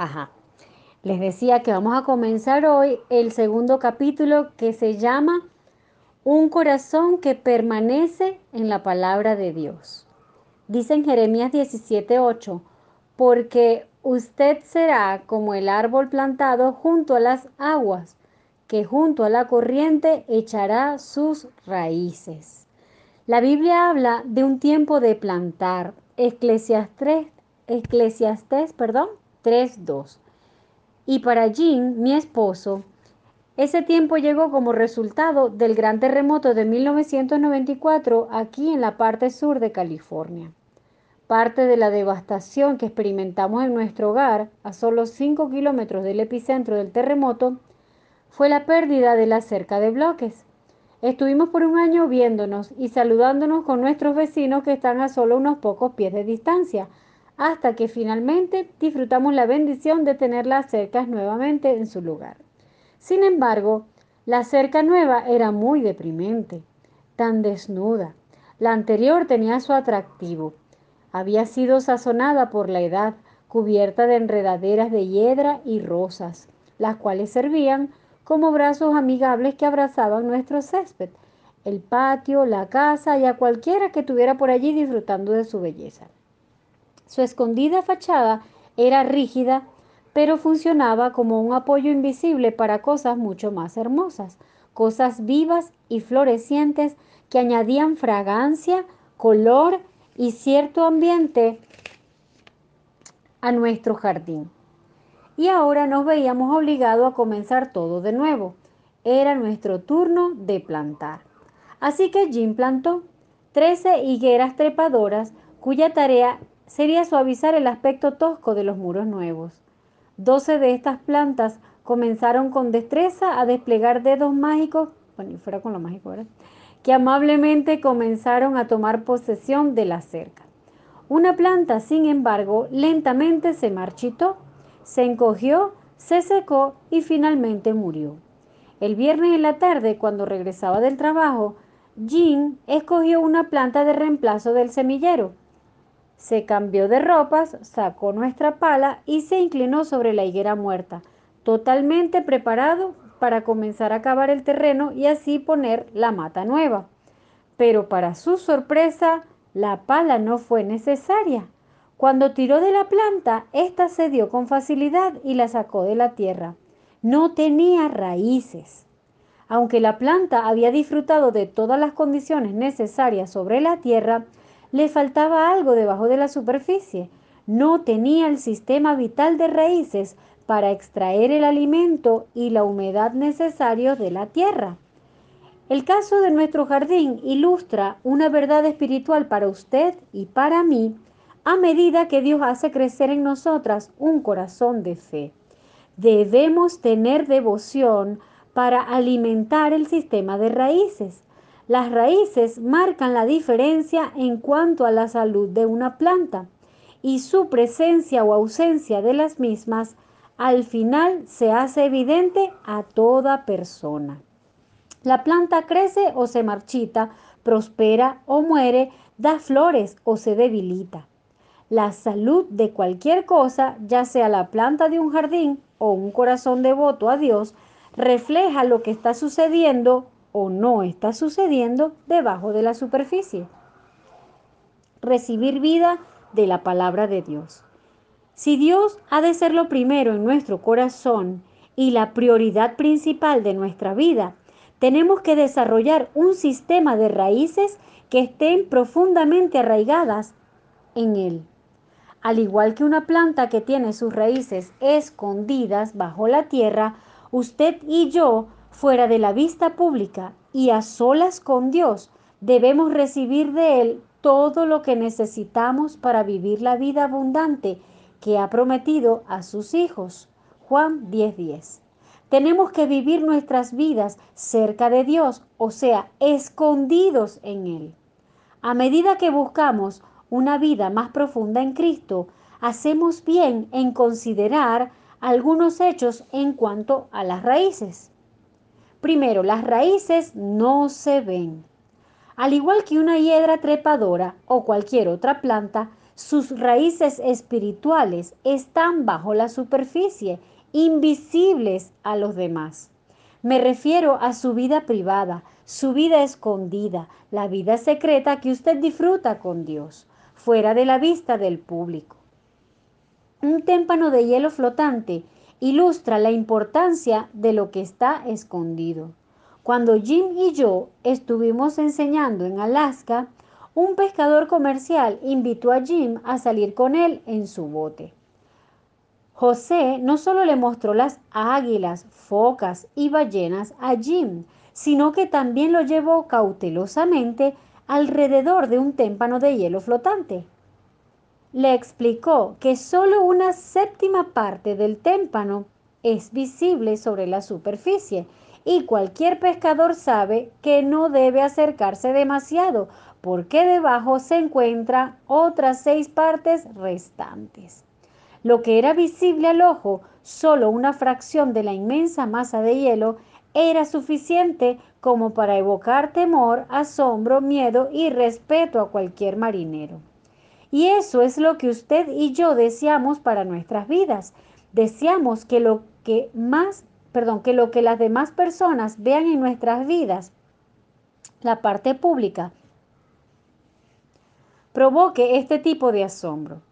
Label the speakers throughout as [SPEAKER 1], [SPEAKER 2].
[SPEAKER 1] Ajá. Les decía que vamos a comenzar hoy el segundo capítulo que se llama Un corazón que permanece en la palabra de Dios. Dice en Jeremías 17:8, porque usted será como el árbol plantado junto a las aguas, que junto a la corriente echará sus raíces. La Biblia habla de un tiempo de plantar. Eclesiastes, Eclesiastes perdón, 3.2. Y para Jean, mi esposo, ese tiempo llegó como resultado del gran terremoto de 1994 aquí en la parte sur de California. Parte de la devastación que experimentamos en nuestro hogar, a solo 5 kilómetros del epicentro del terremoto, fue la pérdida de la cerca de bloques. Estuvimos por un año viéndonos y saludándonos con nuestros vecinos que están a solo unos pocos pies de distancia, hasta que finalmente disfrutamos la bendición de tener las cercas nuevamente en su lugar. Sin embargo, la cerca nueva era muy deprimente, tan desnuda. La anterior tenía su atractivo. Había sido sazonada por la edad, cubierta de enredaderas de hiedra y rosas, las cuales servían como brazos amigables que abrazaban nuestro césped, el patio, la casa y a cualquiera que estuviera por allí disfrutando de su belleza. Su escondida fachada era rígida, pero funcionaba como un apoyo invisible para cosas mucho más hermosas, cosas vivas y florecientes que añadían fragancia, color y cierto ambiente a nuestro jardín. Y ahora nos veíamos obligados a comenzar todo de nuevo. Era nuestro turno de plantar. Así que Jim plantó 13 higueras trepadoras cuya tarea sería suavizar el aspecto tosco de los muros nuevos. Doce de estas plantas comenzaron con destreza a desplegar dedos mágicos, bueno, fuera con lo mágico, ¿verdad? Que amablemente comenzaron a tomar posesión de la cerca. Una planta, sin embargo, lentamente se marchitó, se encogió, se secó y finalmente murió. El viernes en la tarde, cuando regresaba del trabajo, Jean escogió una planta de reemplazo del semillero se cambió de ropas, sacó nuestra pala y se inclinó sobre la higuera muerta, totalmente preparado para comenzar a cavar el terreno y así poner la mata nueva. Pero para su sorpresa, la pala no fue necesaria. Cuando tiró de la planta, ésta se dio con facilidad y la sacó de la tierra. No tenía raíces. Aunque la planta había disfrutado de todas las condiciones necesarias sobre la tierra, le faltaba algo debajo de la superficie. No tenía el sistema vital de raíces para extraer el alimento y la humedad necesarios de la tierra. El caso de nuestro jardín ilustra una verdad espiritual para usted y para mí a medida que Dios hace crecer en nosotras un corazón de fe. Debemos tener devoción para alimentar el sistema de raíces. Las raíces marcan la diferencia en cuanto a la salud de una planta y su presencia o ausencia de las mismas al final se hace evidente a toda persona. La planta crece o se marchita, prospera o muere, da flores o se debilita. La salud de cualquier cosa, ya sea la planta de un jardín o un corazón devoto a Dios, refleja lo que está sucediendo o no está sucediendo debajo de la superficie. Recibir vida de la palabra de Dios. Si Dios ha de ser lo primero en nuestro corazón y la prioridad principal de nuestra vida, tenemos que desarrollar un sistema de raíces que estén profundamente arraigadas en Él. Al igual que una planta que tiene sus raíces escondidas bajo la tierra, usted y yo fuera de la vista pública y a solas con Dios, debemos recibir de Él todo lo que necesitamos para vivir la vida abundante que ha prometido a sus hijos. Juan 10:10. Tenemos que vivir nuestras vidas cerca de Dios, o sea, escondidos en Él. A medida que buscamos una vida más profunda en Cristo, hacemos bien en considerar algunos hechos en cuanto a las raíces. Primero, las raíces no se ven. Al igual que una hiedra trepadora o cualquier otra planta, sus raíces espirituales están bajo la superficie, invisibles a los demás. Me refiero a su vida privada, su vida escondida, la vida secreta que usted disfruta con Dios, fuera de la vista del público. Un témpano de hielo flotante ilustra la importancia de lo que está escondido. Cuando Jim y yo estuvimos enseñando en Alaska, un pescador comercial invitó a Jim a salir con él en su bote. José no solo le mostró las águilas, focas y ballenas a Jim, sino que también lo llevó cautelosamente alrededor de un témpano de hielo flotante le explicó que solo una séptima parte del témpano es visible sobre la superficie y cualquier pescador sabe que no debe acercarse demasiado porque debajo se encuentran otras seis partes restantes. Lo que era visible al ojo, solo una fracción de la inmensa masa de hielo, era suficiente como para evocar temor, asombro, miedo y respeto a cualquier marinero. Y eso es lo que usted y yo deseamos para nuestras vidas. Deseamos que lo que más, perdón, que lo que las demás personas vean en nuestras vidas, la parte pública, provoque este tipo de asombro.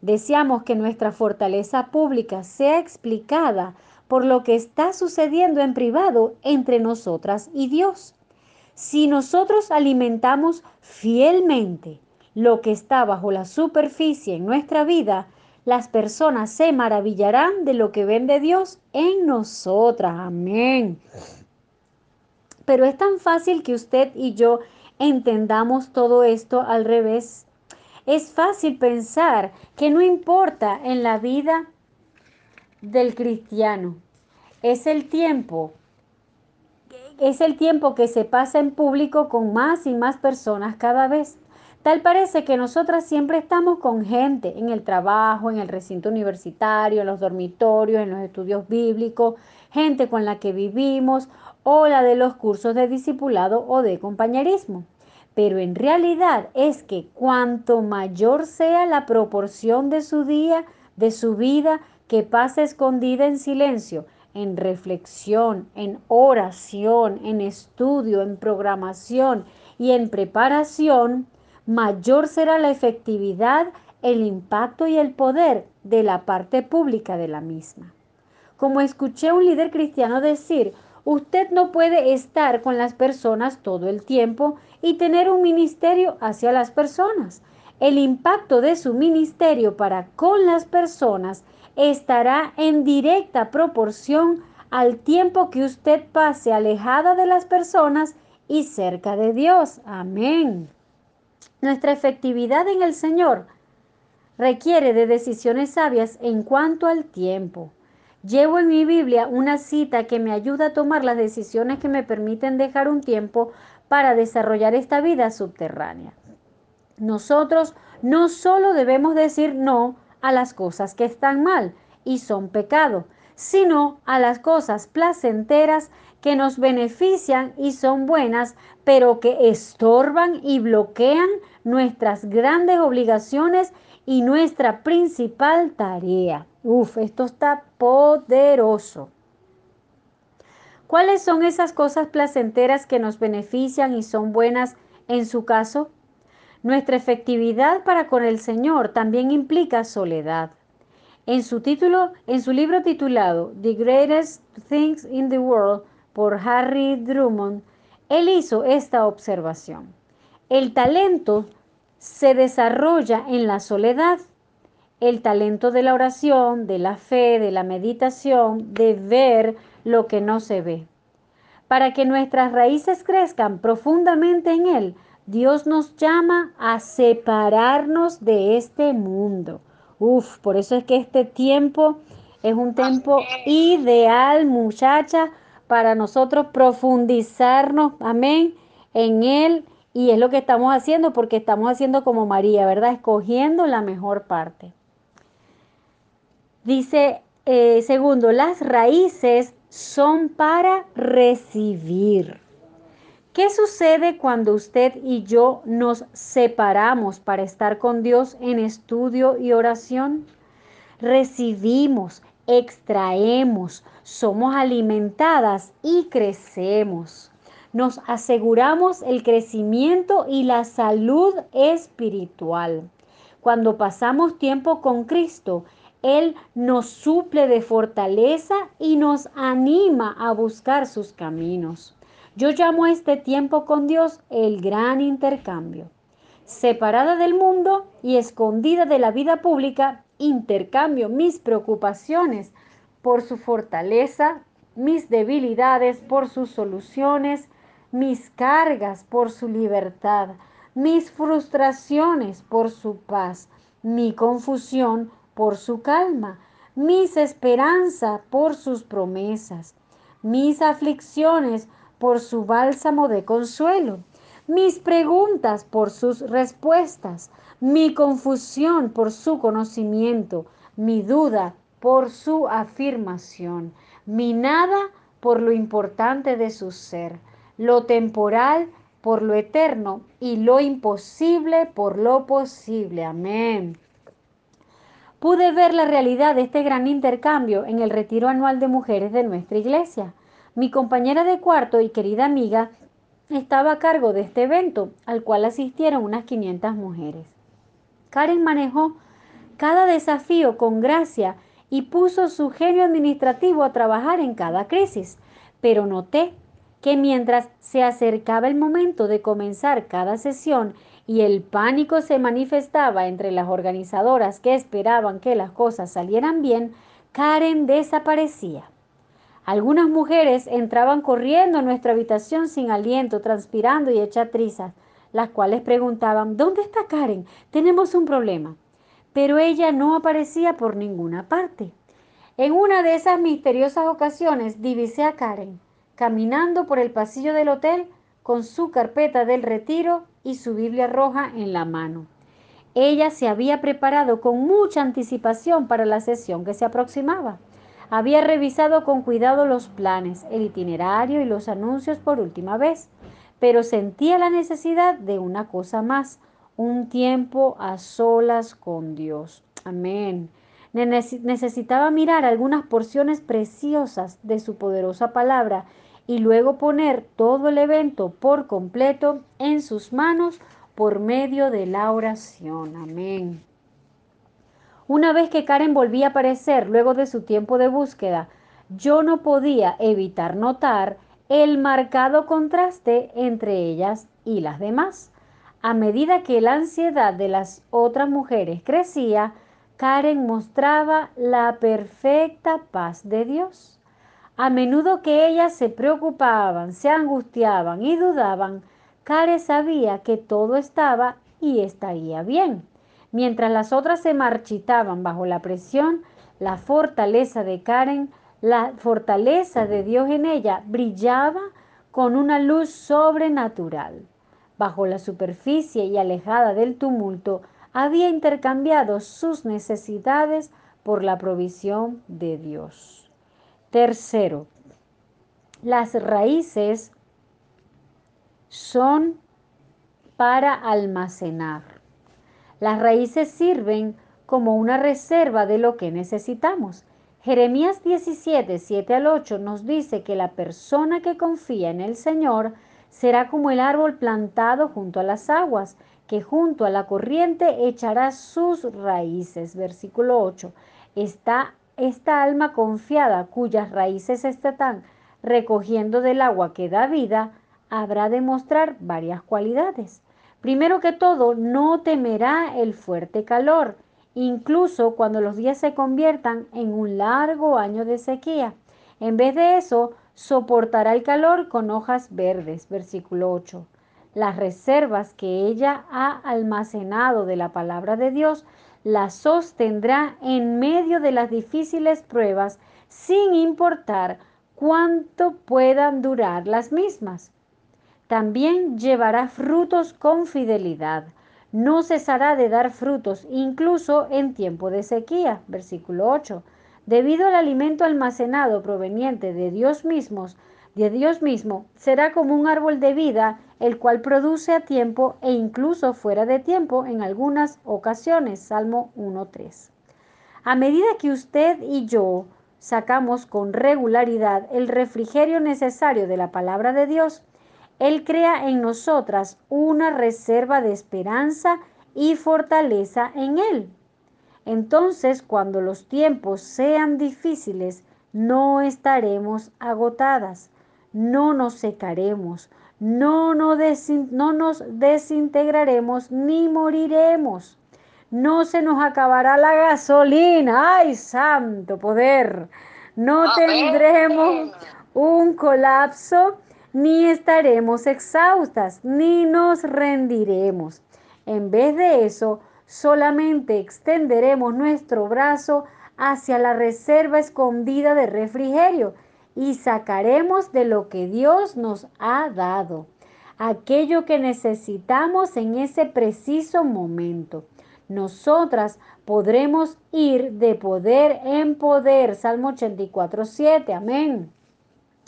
[SPEAKER 1] Deseamos que nuestra fortaleza pública sea explicada por lo que está sucediendo en privado entre nosotras y Dios. Si nosotros alimentamos fielmente lo que está bajo la superficie en nuestra vida, las personas se maravillarán de lo que ven de Dios en nosotras. Amén. Pero es tan fácil que usted y yo entendamos todo esto al revés. Es fácil pensar que no importa en la vida del cristiano. Es el tiempo. Es el tiempo que se pasa en público con más y más personas cada vez. Tal parece que nosotras siempre estamos con gente en el trabajo, en el recinto universitario, en los dormitorios, en los estudios bíblicos, gente con la que vivimos o la de los cursos de discipulado o de compañerismo. Pero en realidad es que cuanto mayor sea la proporción de su día, de su vida, que pasa escondida en silencio, en reflexión, en oración, en estudio, en programación y en preparación, mayor será la efectividad, el impacto y el poder de la parte pública de la misma. Como escuché un líder cristiano decir, usted no puede estar con las personas todo el tiempo y tener un ministerio hacia las personas. El impacto de su ministerio para con las personas estará en directa proporción al tiempo que usted pase alejada de las personas y cerca de Dios. Amén. Nuestra efectividad en el Señor requiere de decisiones sabias en cuanto al tiempo. Llevo en mi Biblia una cita que me ayuda a tomar las decisiones que me permiten dejar un tiempo para desarrollar esta vida subterránea. Nosotros no solo debemos decir no a las cosas que están mal y son pecado, sino a las cosas placenteras que nos benefician y son buenas, pero que estorban y bloquean nuestras grandes obligaciones y nuestra principal tarea. Uf, esto está poderoso. ¿Cuáles son esas cosas placenteras que nos benefician y son buenas en su caso? Nuestra efectividad para con el Señor también implica soledad. En su título, en su libro titulado The Greatest Things in the World por Harry Drummond, él hizo esta observación. El talento se desarrolla en la soledad. El talento de la oración, de la fe, de la meditación, de ver lo que no se ve. Para que nuestras raíces crezcan profundamente en Él, Dios nos llama a separarnos de este mundo. Uf, por eso es que este tiempo es un tiempo ideal, muchacha, para nosotros profundizarnos, amén, en Él. Y es lo que estamos haciendo porque estamos haciendo como María, ¿verdad? Escogiendo la mejor parte. Dice, eh, segundo, las raíces son para recibir. ¿Qué sucede cuando usted y yo nos separamos para estar con Dios en estudio y oración? Recibimos, extraemos, somos alimentadas y crecemos. Nos aseguramos el crecimiento y la salud espiritual. Cuando pasamos tiempo con Cristo, Él nos suple de fortaleza y nos anima a buscar sus caminos. Yo llamo a este tiempo con Dios el gran intercambio. Separada del mundo y escondida de la vida pública, intercambio mis preocupaciones por su fortaleza, mis debilidades por sus soluciones, mis cargas por su libertad, mis frustraciones por su paz, mi confusión por su calma, mis esperanzas por sus promesas, mis aflicciones por su bálsamo de consuelo, mis preguntas por sus respuestas, mi confusión por su conocimiento, mi duda por su afirmación, mi nada por lo importante de su ser, lo temporal por lo eterno y lo imposible por lo posible. Amén. Pude ver la realidad de este gran intercambio en el retiro anual de mujeres de nuestra iglesia. Mi compañera de cuarto y querida amiga estaba a cargo de este evento, al cual asistieron unas 500 mujeres. Karen manejó cada desafío con gracia y puso su genio administrativo a trabajar en cada crisis, pero noté que mientras se acercaba el momento de comenzar cada sesión y el pánico se manifestaba entre las organizadoras que esperaban que las cosas salieran bien, Karen desaparecía. Algunas mujeres entraban corriendo a nuestra habitación sin aliento, transpirando y hecha trizas, las cuales preguntaban, ¿dónde está Karen? Tenemos un problema pero ella no aparecía por ninguna parte. En una de esas misteriosas ocasiones divisé a Karen caminando por el pasillo del hotel con su carpeta del retiro y su Biblia roja en la mano. Ella se había preparado con mucha anticipación para la sesión que se aproximaba. Había revisado con cuidado los planes, el itinerario y los anuncios por última vez, pero sentía la necesidad de una cosa más, un tiempo a solas con Dios. Amén. Necesitaba mirar algunas porciones preciosas de su poderosa palabra y luego poner todo el evento por completo en sus manos por medio de la oración. Amén. Una vez que Karen volvía a aparecer luego de su tiempo de búsqueda, yo no podía evitar notar el marcado contraste entre ellas y las demás. A medida que la ansiedad de las otras mujeres crecía, Karen mostraba la perfecta paz de Dios. A menudo que ellas se preocupaban, se angustiaban y dudaban, Karen sabía que todo estaba y estaría bien. Mientras las otras se marchitaban bajo la presión, la fortaleza de Karen, la fortaleza de Dios en ella, brillaba con una luz sobrenatural bajo la superficie y alejada del tumulto, había intercambiado sus necesidades por la provisión de Dios. Tercero, las raíces son para almacenar. Las raíces sirven como una reserva de lo que necesitamos. Jeremías 17, 7 al 8 nos dice que la persona que confía en el Señor será como el árbol plantado junto a las aguas, que junto a la corriente echará sus raíces. Versículo 8. Está esta alma confiada, cuyas raíces están recogiendo del agua que da vida, habrá de mostrar varias cualidades. Primero que todo, no temerá el fuerte calor, incluso cuando los días se conviertan en un largo año de sequía. En vez de eso, soportará el calor con hojas verdes. Versículo 8. Las reservas que ella ha almacenado de la palabra de Dios las sostendrá en medio de las difíciles pruebas sin importar cuánto puedan durar las mismas. También llevará frutos con fidelidad. No cesará de dar frutos incluso en tiempo de sequía. Versículo 8 Debido al alimento almacenado proveniente de Dios mismos, de Dios mismo, será como un árbol de vida, el cual produce a tiempo e incluso fuera de tiempo en algunas ocasiones. Salmo 1.3. A medida que usted y yo sacamos con regularidad el refrigerio necesario de la palabra de Dios, Él crea en nosotras una reserva de esperanza y fortaleza en Él. Entonces, cuando los tiempos sean difíciles, no estaremos agotadas, no nos secaremos, no nos, desintegraremos ni moriremos. No se nos acabará la gasolina. ¡Ay, santo poder! No tendremos un colapso, ni estaremos exhaustas, ni nos rendiremos. En vez de eso, solamente extenderemos nuestro brazo hacia la reserva escondida de refrigerio y sacaremos de lo que Dios nos ha dado, aquello que necesitamos en ese preciso momento. Nosotras podremos ir de poder en poder. Salmo 84, 7. Amén.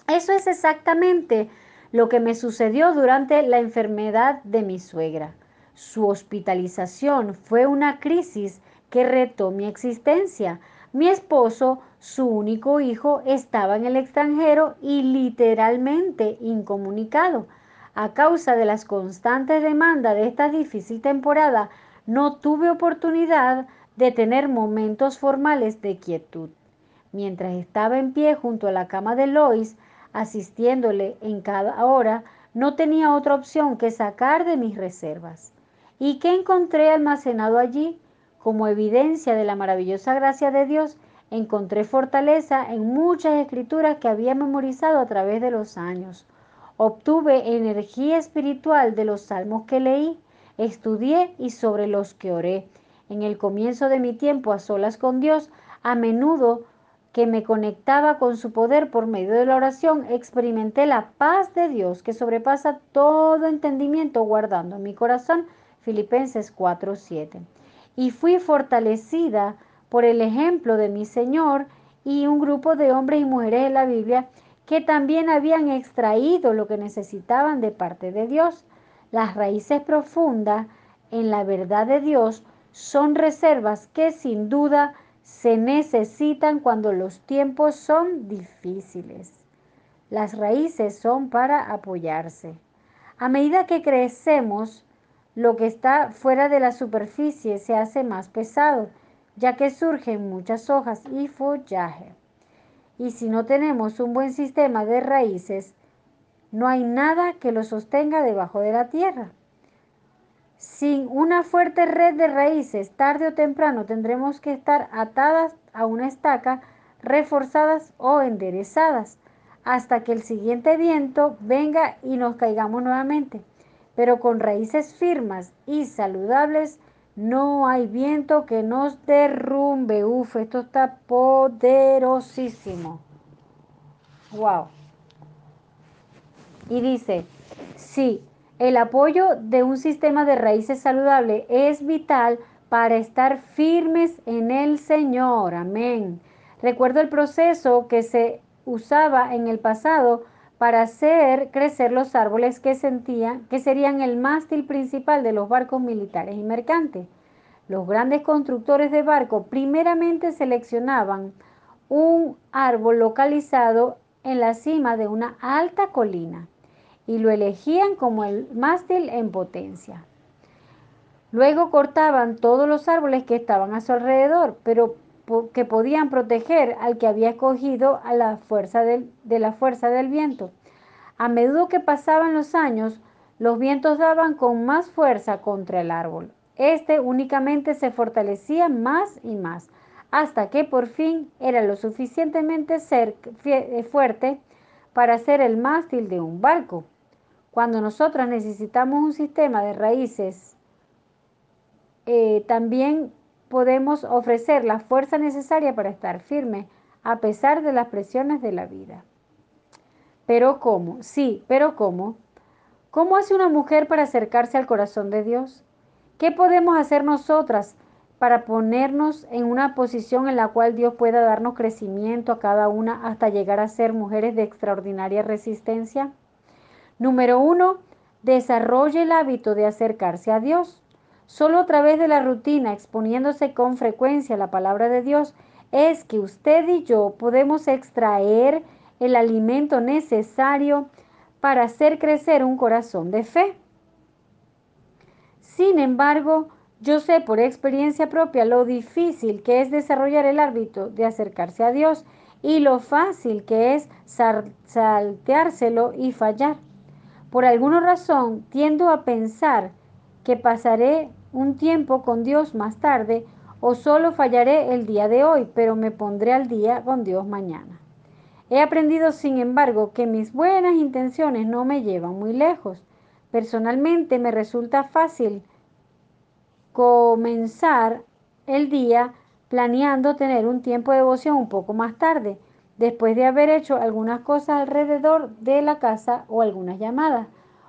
[SPEAKER 1] Eso es exactamente lo que me sucedió durante la enfermedad de mi suegra. Su hospitalización fue una crisis que retó mi existencia. Mi esposo, su único hijo, estaba en el extranjero y literalmente incomunicado. A causa de las constantes demandas de esta difícil temporada, no tuve oportunidad de tener momentos formales de quietud. Mientras estaba en pie junto a la cama de Lois, asistiéndole en cada hora, no tenía otra opción que sacar de mis reservas. ¿Y qué encontré almacenado allí? Como evidencia de la maravillosa gracia de Dios, encontré fortaleza en muchas escrituras que había memorizado a través de los años. Obtuve energía espiritual de los salmos que leí, estudié y sobre los que oré. En el comienzo de mi tiempo a solas con Dios, a menudo que me conectaba con su poder por medio de la oración, experimenté la paz de Dios que sobrepasa todo entendimiento guardando en mi corazón Filipenses 4:7. Y fui fortalecida por el ejemplo de mi Señor y un grupo de hombres y mujeres de la Biblia que también habían extraído lo que necesitaban de parte de Dios. Las raíces profundas en la verdad de Dios son reservas que sin duda se necesitan cuando los tiempos son difíciles. Las raíces son para apoyarse. A medida que crecemos, lo que está fuera de la superficie se hace más pesado, ya que surgen muchas hojas y follaje. Y si no tenemos un buen sistema de raíces, no hay nada que lo sostenga debajo de la tierra. Sin una fuerte red de raíces, tarde o temprano tendremos que estar atadas a una estaca, reforzadas o enderezadas, hasta que el siguiente viento venga y nos caigamos nuevamente pero con raíces firmas y saludables no hay viento que nos derrumbe. Uf, esto está poderosísimo. Wow. Y dice, sí, el apoyo de un sistema de raíces saludable es vital para estar firmes en el Señor. Amén. Recuerdo el proceso que se usaba en el pasado para hacer crecer los árboles que sentían que serían el mástil principal de los barcos militares y mercantes. Los grandes constructores de barcos primeramente seleccionaban un árbol localizado en la cima de una alta colina y lo elegían como el mástil en potencia. Luego cortaban todos los árboles que estaban a su alrededor, pero que podían proteger al que había escogido a la fuerza de la fuerza del viento. A medida que pasaban los años, los vientos daban con más fuerza contra el árbol. Este únicamente se fortalecía más y más, hasta que por fin era lo suficientemente eh, fuerte para ser el mástil de un barco. Cuando nosotras necesitamos un sistema de raíces, eh, también podemos ofrecer la fuerza necesaria para estar firme a pesar de las presiones de la vida. Pero ¿cómo? Sí, pero ¿cómo? ¿Cómo hace una mujer para acercarse al corazón de Dios? ¿Qué podemos hacer nosotras para ponernos en una posición en la cual Dios pueda darnos crecimiento a cada una hasta llegar a ser mujeres de extraordinaria resistencia? Número uno, desarrolle el hábito de acercarse a Dios. Solo a través de la rutina, exponiéndose con frecuencia a la palabra de Dios, es que usted y yo podemos extraer el alimento necesario para hacer crecer un corazón de fe. Sin embargo, yo sé por experiencia propia lo difícil que es desarrollar el hábito de acercarse a Dios y lo fácil que es salteárselo y fallar. Por alguna razón tiendo a pensar que pasaré un tiempo con Dios más tarde o solo fallaré el día de hoy, pero me pondré al día con Dios mañana. He aprendido, sin embargo, que mis buenas intenciones no me llevan muy lejos. Personalmente me resulta fácil comenzar el día planeando tener un tiempo de devoción un poco más tarde, después de haber hecho algunas cosas alrededor de la casa o algunas llamadas,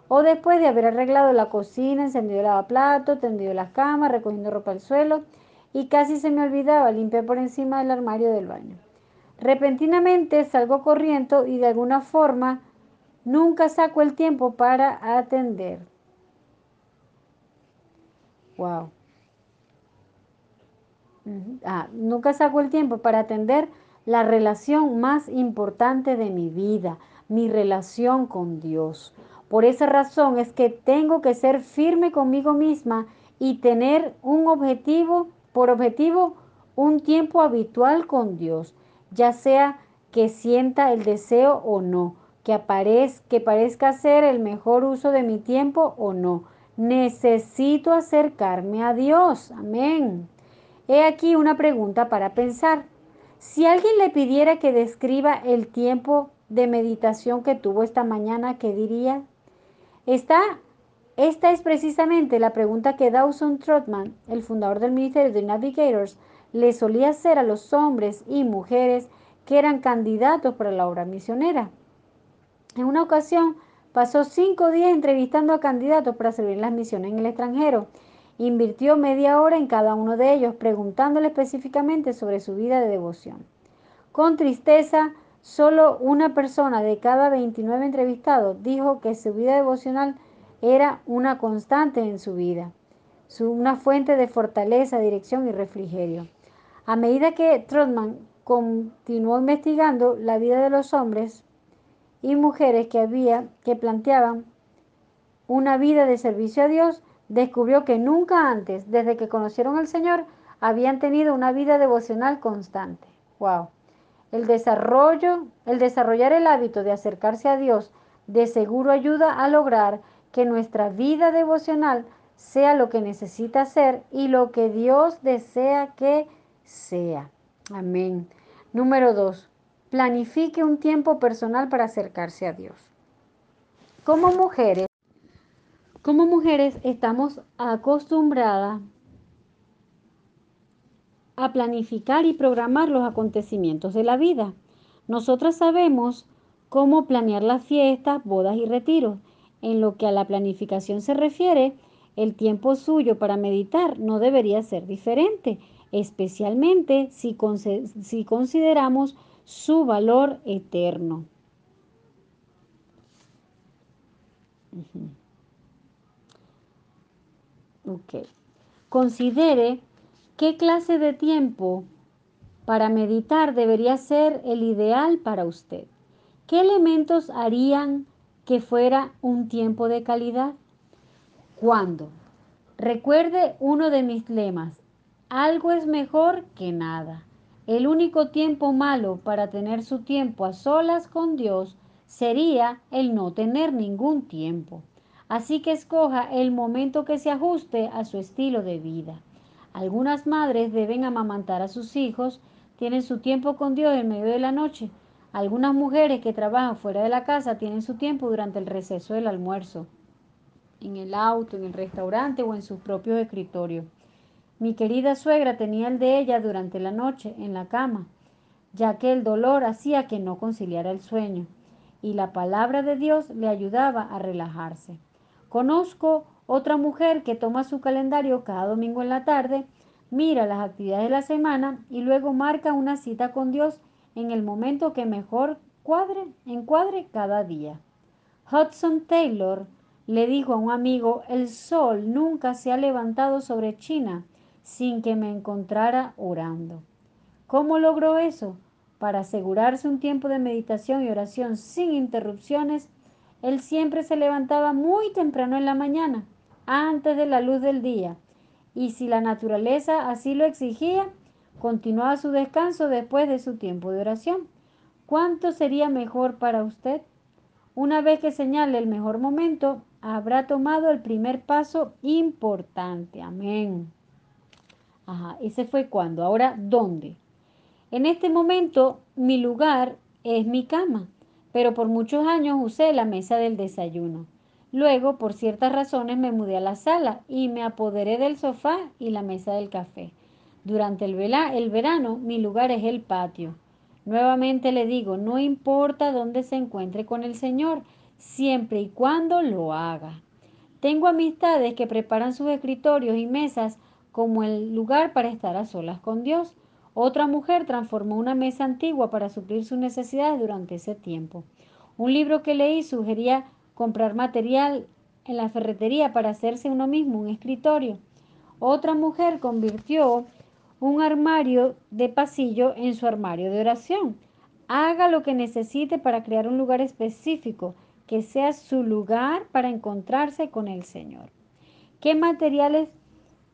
[SPEAKER 1] o después de haber arreglado la cocina, encendido el lavaplato, tendido las camas, recogiendo ropa al suelo, y casi se me olvidaba limpiar por encima del armario del baño. Repentinamente salgo corriendo y de alguna forma nunca saco el tiempo para atender. Wow. Ah, nunca saco el tiempo para atender la relación más importante de mi vida, mi relación con Dios. Por esa razón es que tengo que ser firme conmigo misma y tener un objetivo, por objetivo, un tiempo habitual con Dios, ya sea que sienta el deseo o no, que, que parezca ser el mejor uso de mi tiempo o no. Necesito acercarme a Dios. Amén. He aquí una pregunta para pensar. Si alguien le pidiera que describa el tiempo de meditación que tuvo esta mañana, ¿qué diría? Esta, es precisamente la pregunta que Dawson Trotman, el fundador del Ministerio de Navigators, le solía hacer a los hombres y mujeres que eran candidatos para la obra misionera. En una ocasión pasó cinco días entrevistando a candidatos para servir las misiones en el extranjero. Invirtió media hora en cada uno de ellos, preguntándole específicamente sobre su vida de devoción. Con tristeza, solo una persona de cada 29 entrevistados dijo que su vida devocional era una constante en su vida, una fuente de fortaleza, dirección y refrigerio. A medida que Trotman continuó investigando la vida de los hombres y mujeres que había que planteaban una vida de servicio a Dios, descubrió que nunca antes, desde que conocieron al Señor, habían tenido una vida devocional constante. Wow. El desarrollo, el desarrollar el hábito de acercarse a Dios de seguro ayuda a lograr que nuestra vida devocional sea lo que necesita ser y lo que Dios desea que sea. Amén. Número dos, planifique un tiempo personal para acercarse a Dios. Como mujeres, como mujeres estamos acostumbradas a planificar y programar los acontecimientos de la vida. Nosotras sabemos cómo planear las fiestas, bodas y retiros. En lo que a la planificación se refiere, el tiempo suyo para meditar no debería ser diferente, especialmente si, si consideramos su valor eterno. Ok. Considere qué clase de tiempo para meditar debería ser el ideal para usted. ¿Qué elementos harían que fuera un tiempo de calidad? ¿Cuándo? Recuerde uno de mis lemas. Algo es mejor que nada. El único tiempo malo para tener su tiempo a solas con Dios sería el no tener ningún tiempo. Así que escoja el momento que se ajuste a su estilo de vida. Algunas madres deben amamantar a sus hijos, tienen su tiempo con Dios en medio de la noche. Algunas mujeres que trabajan fuera de la casa tienen su tiempo durante el receso del almuerzo, en el auto, en el restaurante o en sus propios escritorios. Mi querida suegra tenía el de ella durante la noche en la cama, ya que el dolor hacía que no conciliara el sueño, y la palabra de Dios le ayudaba a relajarse. Conozco otra mujer que toma su calendario cada domingo en la tarde, Mira las actividades de la semana y luego marca una cita con Dios en el momento que mejor cuadre, encuadre cada día. Hudson Taylor le dijo a un amigo, el sol nunca se ha levantado sobre China sin que me encontrara orando. ¿Cómo logró eso? Para asegurarse un tiempo de meditación y oración sin interrupciones, él siempre se levantaba muy temprano en la mañana, antes de la luz del día, y si la naturaleza así lo exigía, continuaba su descanso después de su tiempo de oración. ¿Cuánto sería mejor para usted? Una vez que señale el mejor momento, habrá tomado el primer paso importante. Amén. Ajá, ese fue cuando. Ahora, ¿dónde? En este momento, mi lugar es mi cama, pero por muchos años usé la mesa del desayuno. Luego, por ciertas razones, me mudé a la sala y me apoderé del sofá y la mesa del café. Durante el, el verano, mi lugar es el patio. Nuevamente le digo, no importa dónde se encuentre con el Señor, siempre y cuando lo haga. Tengo amistades que preparan sus escritorios y mesas como el lugar para estar a solas con Dios. Otra mujer transformó una mesa antigua para suplir sus necesidades durante ese tiempo. Un libro que leí sugería comprar material en la ferretería para hacerse uno mismo un escritorio. Otra mujer convirtió un armario de pasillo en su armario de oración. Haga lo que necesite para crear un lugar específico, que sea su lugar para encontrarse con el Señor. ¿Qué materiales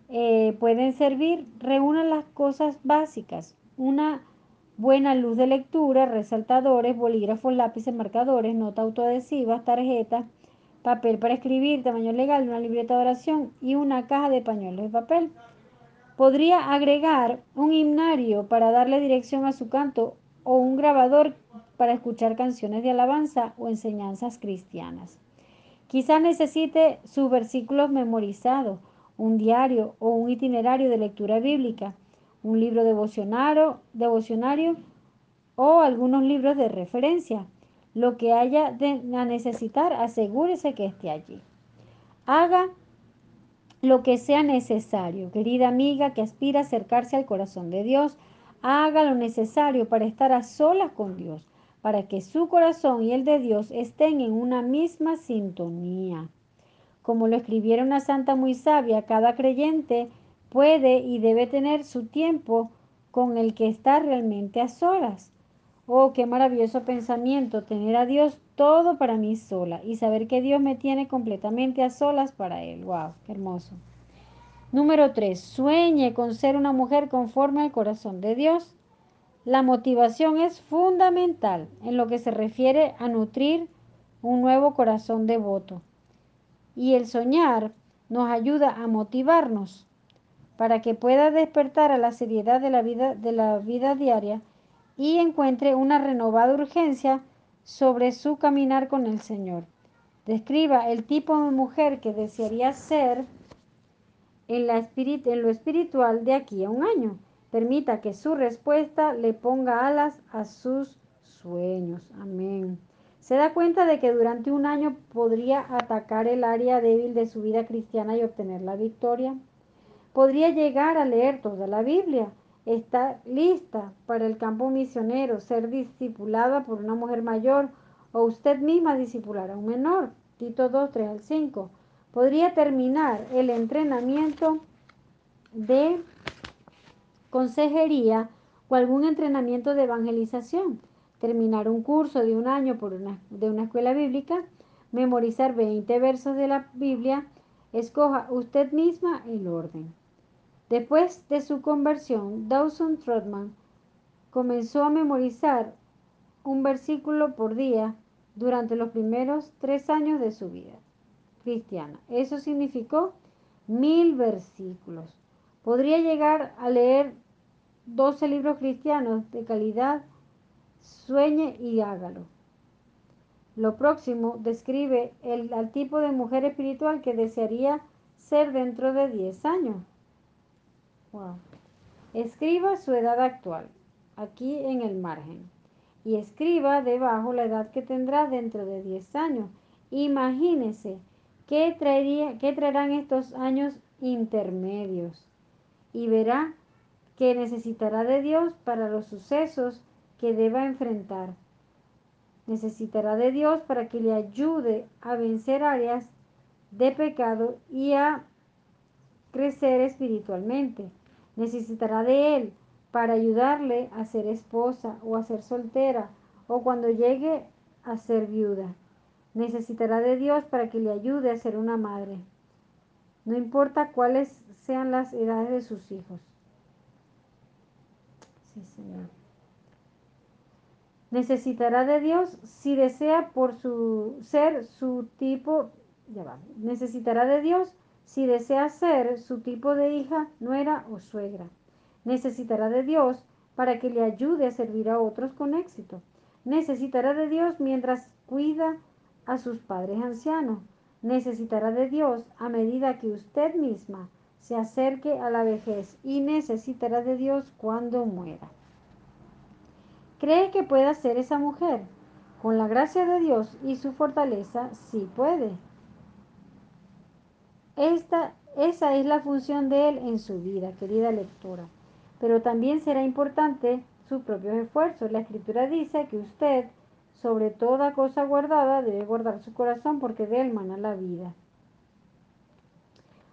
[SPEAKER 1] eh, pueden servir? Reúna las cosas básicas. Una buena luz de lectura, resaltadores, bolígrafos, lápices, marcadores, nota autoadhesivas, tarjetas, papel para escribir, tamaño legal, una libreta de oración y una caja de pañuelos de papel. Podría agregar un himnario para darle dirección a su canto o un grabador para escuchar canciones de alabanza o enseñanzas cristianas. Quizá necesite sus versículos memorizados, un diario o un itinerario de lectura bíblica, un libro devocionario, devocionario o algunos libros de referencia. Lo que haya de, a necesitar, asegúrese que esté allí. Haga lo que sea necesario. Querida amiga que aspira a acercarse al corazón de Dios, haga lo necesario para estar a solas con Dios, para que su corazón y el de Dios estén en una misma sintonía. Como lo escribiera una santa muy sabia, cada creyente puede y debe tener su tiempo con el que está realmente a solas. Oh, qué maravilloso pensamiento, tener a Dios todo para mí sola y saber que Dios me tiene completamente a solas para Él. ¡Wow! Qué hermoso. Número 3. Sueñe con ser una mujer conforme al corazón de Dios. La motivación es fundamental en lo que se refiere a nutrir un nuevo corazón devoto. Y el soñar nos ayuda a motivarnos para que pueda despertar a la seriedad de la vida, de la vida diaria y encuentre una renovada urgencia sobre su caminar con el Señor. Describa el tipo de mujer que desearía ser en, en lo espiritual de aquí a un año. Permita que su respuesta le ponga alas a sus sueños. Amén. Se da cuenta de que durante un año podría atacar el área débil de su vida cristiana y obtener la victoria. Podría llegar a leer toda la Biblia está lista para el campo misionero, ser discipulada por una mujer mayor o usted misma discipular a un menor. Tito 2, 3 al 5. Podría terminar el entrenamiento de consejería o algún entrenamiento de evangelización. Terminar un curso de un año por una, de una escuela bíblica. Memorizar 20 versos de la Biblia. Escoja usted misma el orden. Después de su conversión, Dawson Trotman comenzó a memorizar un versículo por día durante los primeros tres años de su vida cristiana. Eso significó mil versículos. Podría llegar a leer 12 libros cristianos de calidad. Sueñe y hágalo. Lo próximo describe el, al tipo de mujer espiritual que desearía ser dentro de 10 años. Escriba su edad actual, aquí en el margen. Y escriba debajo la edad que tendrá dentro de 10 años. Imagínese qué, traería, qué traerán estos años intermedios. y verá que necesitará de Dios para los sucesos que deba enfrentar. Necesitará de Dios para que le ayude a vencer áreas de pecado y a crecer espiritualmente. Necesitará de Él para ayudarle a ser esposa o a ser soltera o cuando llegue a ser viuda. Necesitará de Dios para que le ayude a ser una madre. No importa cuáles sean las edades de sus hijos. Sí, Señor. Necesitará de Dios si desea por su ser su tipo, ya va, necesitará de Dios si desea ser su tipo de hija, nuera o suegra. Necesitará de Dios para que le ayude a servir a otros con éxito. Necesitará de Dios mientras cuida a sus padres ancianos. Necesitará de Dios a medida que usted misma se acerque a la vejez y necesitará de Dios cuando muera. ¿Cree que pueda ser esa mujer? Con la gracia de Dios y su fortaleza, sí puede. Esta, esa es la función de Él en su vida, querida lectora. Pero también será importante sus propios esfuerzos. La escritura dice que usted, sobre toda cosa guardada, debe guardar su corazón porque de él mana la vida.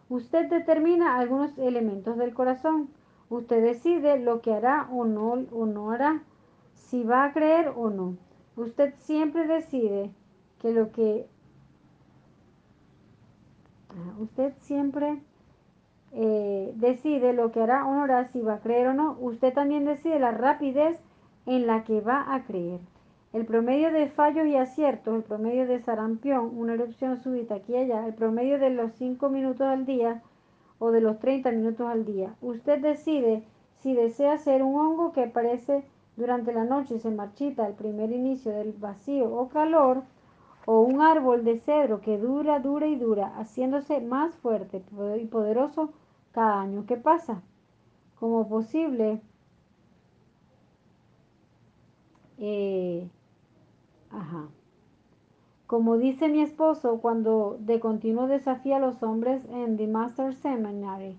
[SPEAKER 1] Usted determina algunos elementos del corazón. Usted decide lo que hará o no, o no hará, si va a creer o no. Usted siempre decide que lo que usted siempre eh, decide lo que hará o no hará, si va a creer o no. Usted también decide la rapidez en la que va a creer. El promedio de fallos y aciertos, el promedio de sarampión, una erupción súbita aquí y allá, el promedio de los 5 minutos al día o de los 30 minutos al día. Usted decide si desea ser un hongo que aparece durante la noche y se marchita al primer inicio del vacío o calor, o un árbol de cedro que dura, dura y dura, haciéndose más fuerte y poderoso cada año que pasa. Como posible, eh, ajá. Como dice mi esposo cuando de continuo desafía a los hombres en The Master Seminary,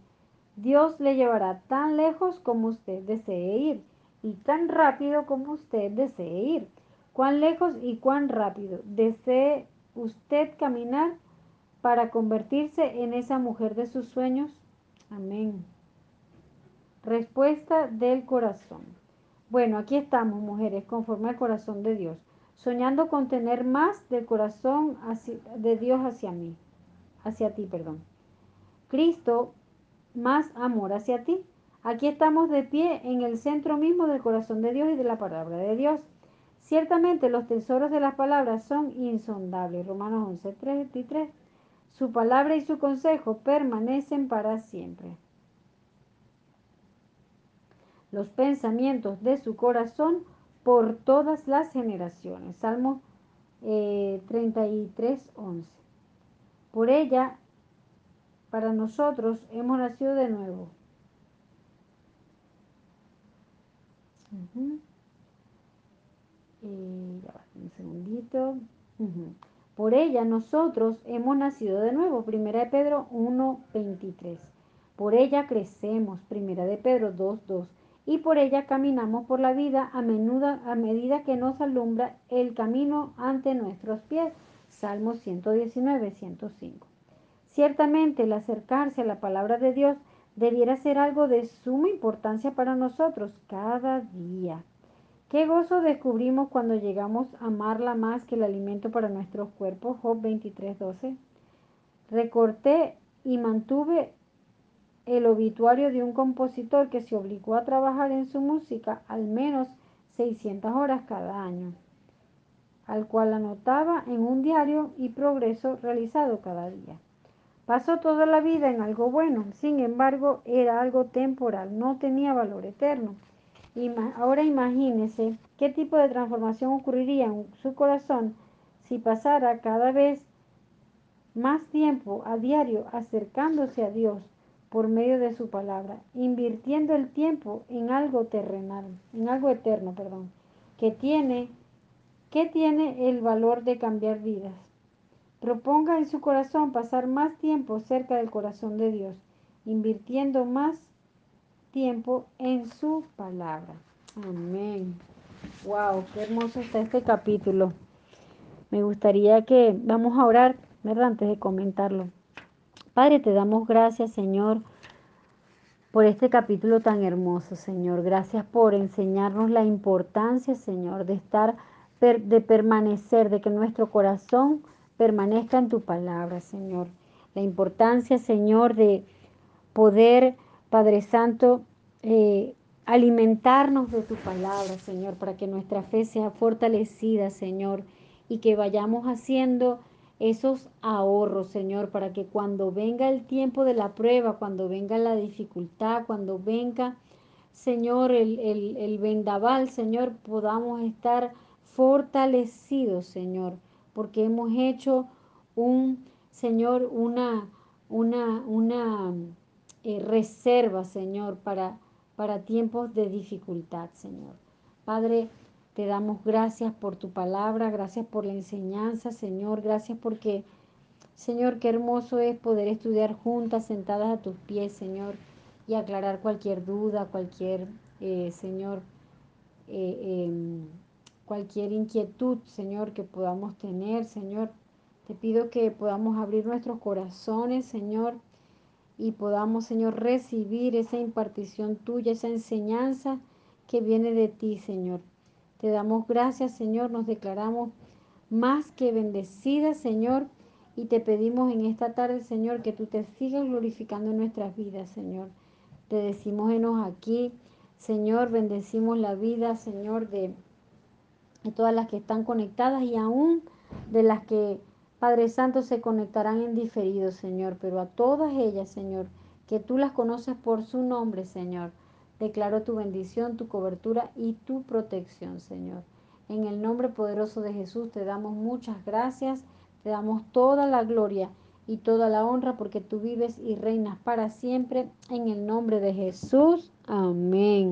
[SPEAKER 1] Dios le llevará tan lejos como usted desee ir y tan rápido como usted desee ir. ¿Cuán lejos y cuán rápido desee usted caminar para convertirse en esa mujer de sus sueños? Amén. Respuesta del corazón. Bueno, aquí estamos, mujeres, conforme al corazón de Dios, soñando con tener más del corazón de Dios hacia mí, hacia ti, perdón. Cristo, más amor hacia ti. Aquí estamos de pie en el centro mismo del corazón de Dios y de la palabra de Dios. Ciertamente los tesoros de las palabras son insondables. Romanos 11, 33. Su palabra y su consejo permanecen para siempre. Los pensamientos de su corazón por todas las generaciones. Salmo 33, eh, 11. Por ella, para nosotros, hemos nacido de nuevo. Un segundito. Por ella nosotros hemos nacido de nuevo. Primera de Pedro 1.23. Por ella crecemos. Primera de Pedro 2.2. Y por ella caminamos por la vida a, menuda, a medida que nos alumbra el camino ante nuestros pies. Salmo 119, 105. Ciertamente el acercarse a la palabra de Dios debiera ser algo de suma importancia para nosotros cada día. Qué gozo descubrimos cuando llegamos a amarla más que el alimento para nuestros cuerpos. Job 23:12. Recorté y mantuve el obituario de un compositor que se obligó a trabajar en su música al menos 600 horas cada año, al cual anotaba en un diario y progreso realizado cada día. Pasó toda la vida en algo bueno, sin embargo era algo temporal, no tenía valor eterno. Ahora imagínese qué tipo de transformación ocurriría en su corazón si pasara cada vez más tiempo a diario acercándose a Dios por medio de su palabra, invirtiendo el tiempo en algo terrenal, en algo eterno, perdón, que tiene que tiene el valor de cambiar vidas. Proponga en su corazón pasar más tiempo cerca del corazón de Dios, invirtiendo más tiempo en su palabra. Amén. Wow, qué hermoso está este capítulo. Me gustaría que vamos a orar, ¿verdad? Antes de comentarlo. Padre, te damos gracias, Señor, por este capítulo tan hermoso, Señor. Gracias por enseñarnos la importancia, Señor, de estar, de permanecer, de que nuestro corazón permanezca en tu palabra, Señor. La importancia, Señor, de poder, Padre Santo, eh, alimentarnos de tu palabra, Señor, para que nuestra fe sea fortalecida, Señor, y que vayamos haciendo esos ahorros, Señor, para que cuando venga el tiempo de la prueba, cuando venga la dificultad, cuando venga, Señor, el, el, el vendaval, Señor, podamos estar fortalecidos, Señor, porque hemos hecho un, Señor, una, una, una eh, reserva, Señor, para, para tiempos de dificultad, Señor. Padre, te damos gracias por tu palabra, gracias por la enseñanza, Señor, gracias porque, Señor, qué hermoso es poder estudiar juntas, sentadas a tus pies, Señor, y aclarar cualquier duda, cualquier, eh, Señor, eh, em, cualquier inquietud, Señor, que podamos tener, Señor. Te pido que podamos abrir nuestros corazones, Señor, y podamos, Señor, recibir esa impartición tuya, esa enseñanza que viene de ti, Señor. Te damos gracias, Señor, nos declaramos más que bendecidas, Señor, y te pedimos en esta tarde, Señor, que tú te sigas glorificando en nuestras vidas, Señor. Te decimos enos aquí, Señor, bendecimos la vida, Señor, de de todas las que están conectadas y aún de las que, Padre Santo, se conectarán en diferido, Señor, pero a todas ellas, Señor, que tú las conoces por su nombre, Señor. Declaro tu bendición, tu cobertura y tu protección, Señor. En el nombre poderoso de Jesús te damos muchas gracias, te damos toda la gloria y toda la honra porque tú vives y reinas para siempre. En el nombre de Jesús. Amén.